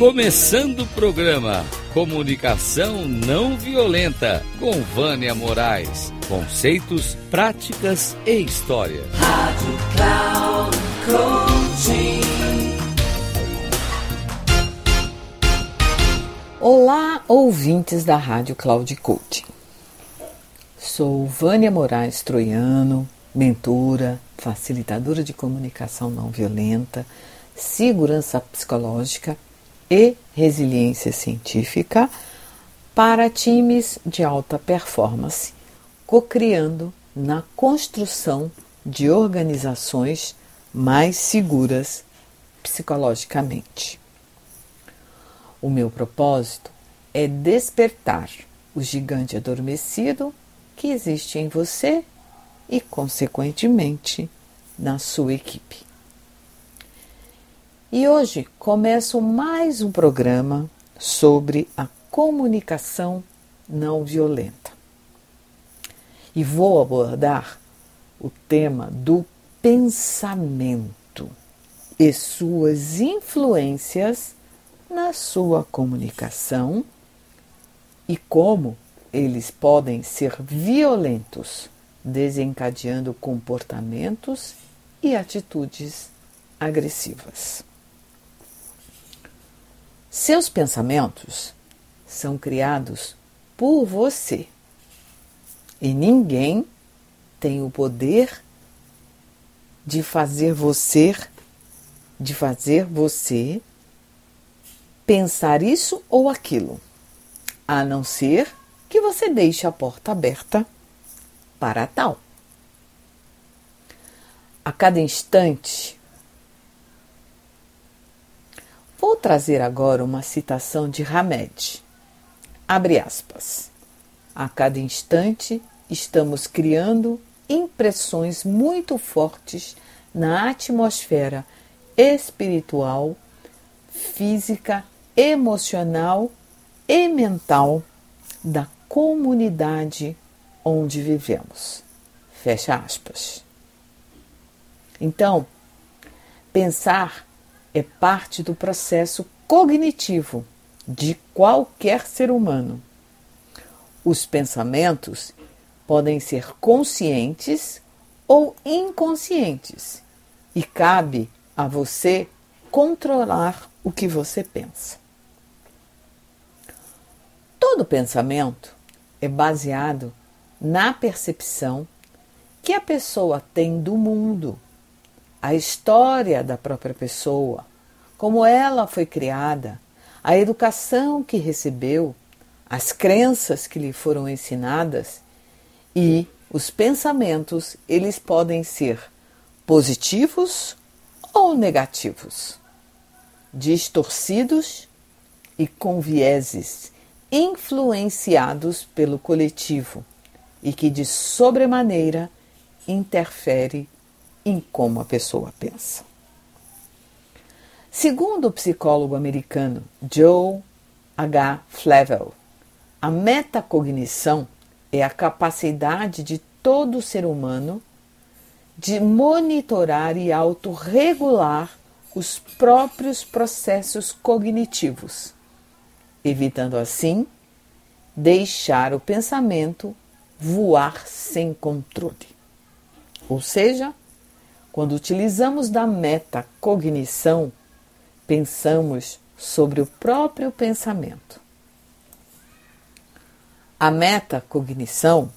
Começando o programa Comunicação Não Violenta com Vânia Moraes. Conceitos, práticas e história. Rádio Cloud Coaching. Olá, ouvintes da Rádio Cloud Coaching. Sou Vânia Moraes Troiano, mentora, facilitadora de comunicação não violenta, segurança psicológica e resiliência científica para times de alta performance, co-criando na construção de organizações mais seguras psicologicamente. O meu propósito é despertar o gigante adormecido que existe em você e, consequentemente, na sua equipe. E hoje começo mais um programa sobre a comunicação não violenta. E vou abordar o tema do pensamento e suas influências na sua comunicação e como eles podem ser violentos, desencadeando comportamentos e atitudes agressivas. Seus pensamentos são criados por você e ninguém tem o poder de fazer você de fazer você pensar isso ou aquilo, a não ser que você deixe a porta aberta para tal. A cada instante Vou trazer agora uma citação de Hamed. Abre aspas. A cada instante estamos criando impressões muito fortes na atmosfera espiritual, física, emocional e mental da comunidade onde vivemos. Fecha aspas. Então, pensar é parte do processo cognitivo de qualquer ser humano. Os pensamentos podem ser conscientes ou inconscientes e cabe a você controlar o que você pensa. Todo pensamento é baseado na percepção que a pessoa tem do mundo a história da própria pessoa, como ela foi criada, a educação que recebeu, as crenças que lhe foram ensinadas e os pensamentos, eles podem ser positivos ou negativos, distorcidos e com vieses influenciados pelo coletivo e que de sobremaneira interfere em como a pessoa pensa. Segundo o psicólogo americano Joe H. Flavel, a metacognição é a capacidade de todo ser humano de monitorar e autorregular os próprios processos cognitivos, evitando assim deixar o pensamento voar sem controle. Ou seja, quando utilizamos da metacognição, pensamos sobre o próprio pensamento. A metacognição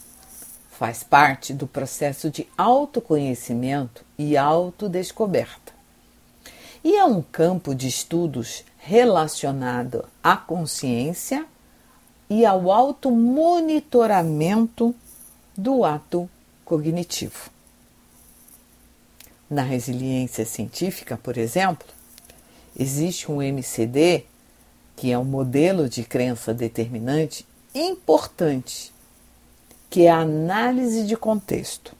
faz parte do processo de autoconhecimento e autodescoberta. E é um campo de estudos relacionado à consciência e ao automonitoramento do ato cognitivo. Na resiliência científica, por exemplo, existe um MCD, que é um modelo de crença determinante importante, que é a análise de contexto,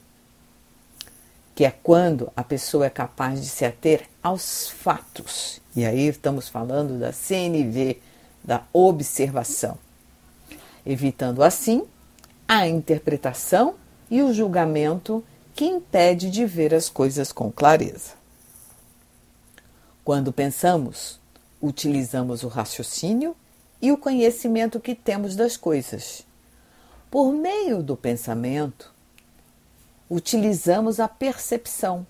que é quando a pessoa é capaz de se ater aos fatos. E aí estamos falando da CNV, da observação, evitando assim a interpretação e o julgamento que impede de ver as coisas com clareza. Quando pensamos, utilizamos o raciocínio e o conhecimento que temos das coisas. Por meio do pensamento, utilizamos a percepção.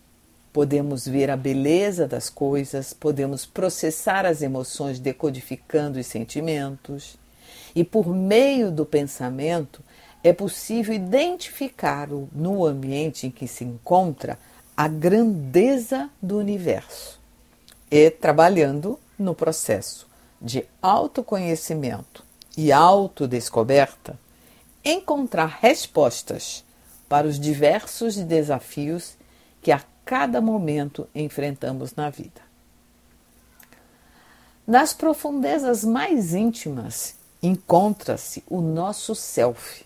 Podemos ver a beleza das coisas, podemos processar as emoções decodificando os sentimentos, e por meio do pensamento é possível identificar no ambiente em que se encontra a grandeza do universo e trabalhando no processo de autoconhecimento e autodescoberta, encontrar respostas para os diversos desafios que a cada momento enfrentamos na vida. Nas profundezas mais íntimas encontra-se o nosso self,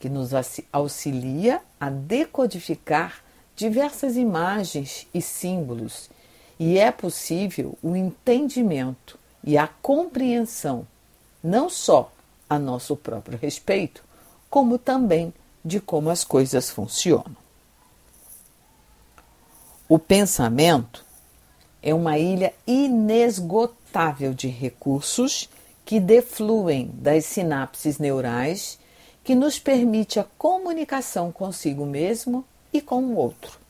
que nos auxilia a decodificar diversas imagens e símbolos, e é possível o entendimento e a compreensão, não só a nosso próprio respeito, como também de como as coisas funcionam. O pensamento é uma ilha inesgotável de recursos que defluem das sinapses neurais que nos permite a comunicação consigo mesmo e com o outro.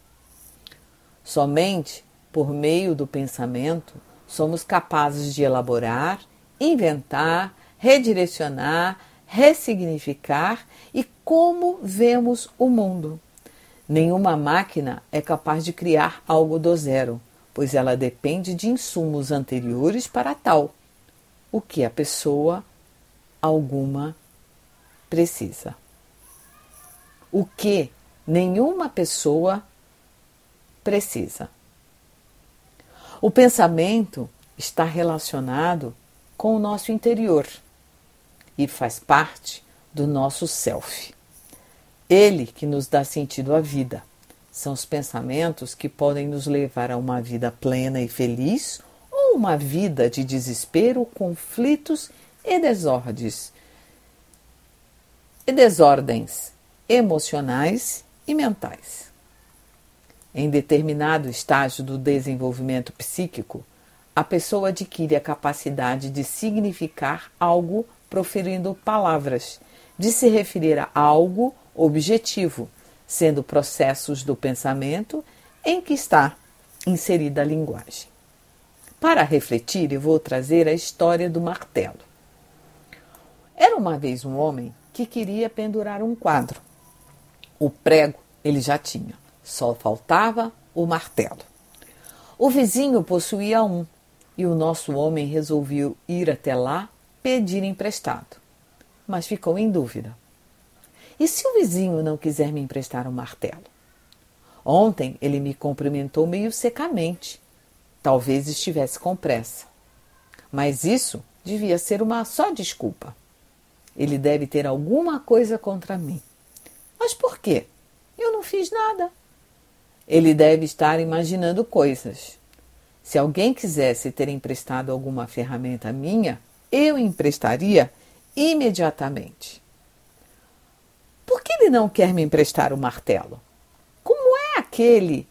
Somente por meio do pensamento somos capazes de elaborar, inventar, redirecionar, ressignificar e como vemos o mundo. Nenhuma máquina é capaz de criar algo do zero, pois ela depende de insumos anteriores para tal, o que a pessoa alguma precisa. O que nenhuma pessoa precisa. O pensamento está relacionado com o nosso interior e faz parte do nosso self. Ele que nos dá sentido à vida. São os pensamentos que podem nos levar a uma vida plena e feliz ou uma vida de desespero, conflitos e desordens. E desordens emocionais e mentais. Em determinado estágio do desenvolvimento psíquico, a pessoa adquire a capacidade de significar algo proferindo palavras, de se referir a algo objetivo, sendo processos do pensamento em que está inserida a linguagem. Para refletir, eu vou trazer a história do martelo. Era uma vez um homem que queria pendurar um quadro. O prego ele já tinha, só faltava o martelo. O vizinho possuía um e o nosso homem resolveu ir até lá pedir emprestado, mas ficou em dúvida. E se o vizinho não quiser me emprestar um martelo? Ontem ele me cumprimentou meio secamente. Talvez estivesse com pressa. Mas isso devia ser uma só desculpa. Ele deve ter alguma coisa contra mim. Mas por quê? Eu não fiz nada. Ele deve estar imaginando coisas. Se alguém quisesse ter emprestado alguma ferramenta minha, eu emprestaria imediatamente. Por que ele não quer me emprestar o martelo? Como é aquele?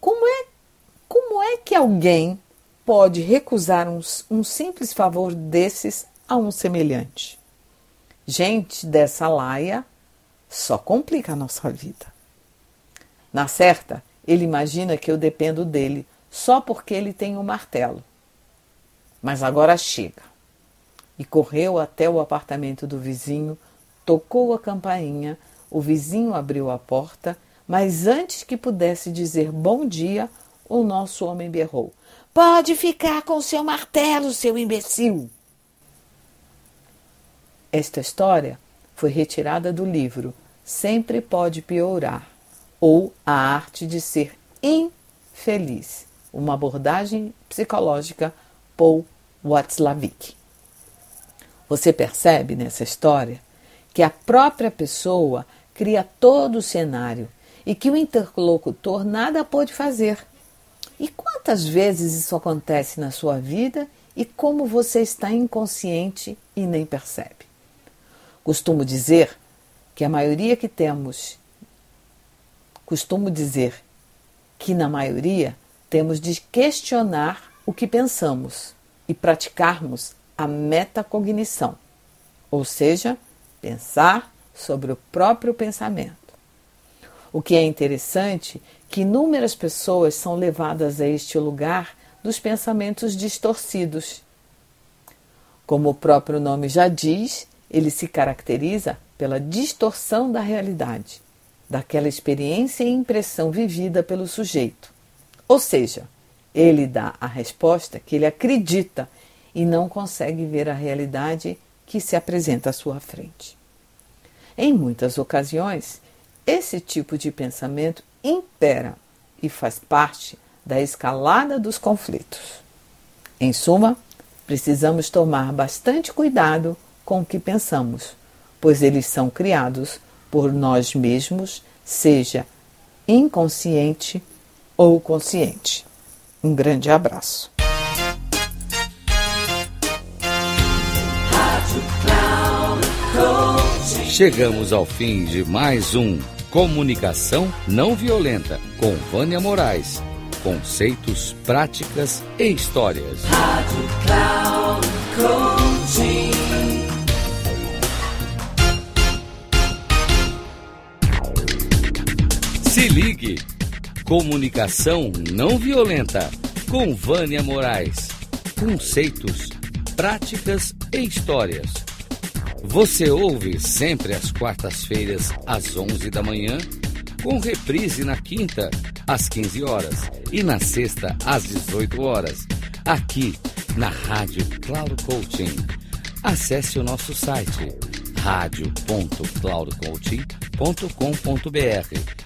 Como é, como é que alguém pode recusar um, um simples favor desses a um semelhante? Gente dessa laia só complica a nossa vida. Na certa, ele imagina que eu dependo dele só porque ele tem um martelo. Mas agora chega. E correu até o apartamento do vizinho, tocou a campainha, o vizinho abriu a porta, mas antes que pudesse dizer bom dia, o nosso homem berrou: Pode ficar com seu martelo, seu imbecil! Esta história foi retirada do livro Sempre Pode Piorar ou A Arte de Ser Infeliz, uma abordagem psicológica Paul Watzlawick. Você percebe nessa história que a própria pessoa cria todo o cenário e que o interlocutor nada pode fazer. E quantas vezes isso acontece na sua vida e como você está inconsciente e nem percebe? Costumo dizer que a maioria que temos, costumo dizer que na maioria temos de questionar o que pensamos e praticarmos a metacognição, ou seja, pensar sobre o próprio pensamento. O que é interessante que inúmeras pessoas são levadas a este lugar dos pensamentos distorcidos. Como o próprio nome já diz, ele se caracteriza pela distorção da realidade, daquela experiência e impressão vivida pelo sujeito. Ou seja, ele dá a resposta que ele acredita e não consegue ver a realidade que se apresenta à sua frente. Em muitas ocasiões, esse tipo de pensamento impera e faz parte da escalada dos conflitos. Em suma, precisamos tomar bastante cuidado com o que pensamos, pois eles são criados por nós mesmos, seja inconsciente ou consciente. Um grande abraço. Chegamos ao fim de mais um Comunicação Não Violenta com Vânia Moraes. Conceitos, práticas e histórias. Rádio Cloud Ligue. Comunicação não violenta com Vânia Moraes. Conceitos, práticas e histórias. Você ouve sempre às quartas-feiras às 11 da manhã, com reprise na quinta às 15 horas e na sexta às 18 horas, aqui na Rádio Cloud Coaching. Acesse o nosso site radio.cloudcoaching.com.br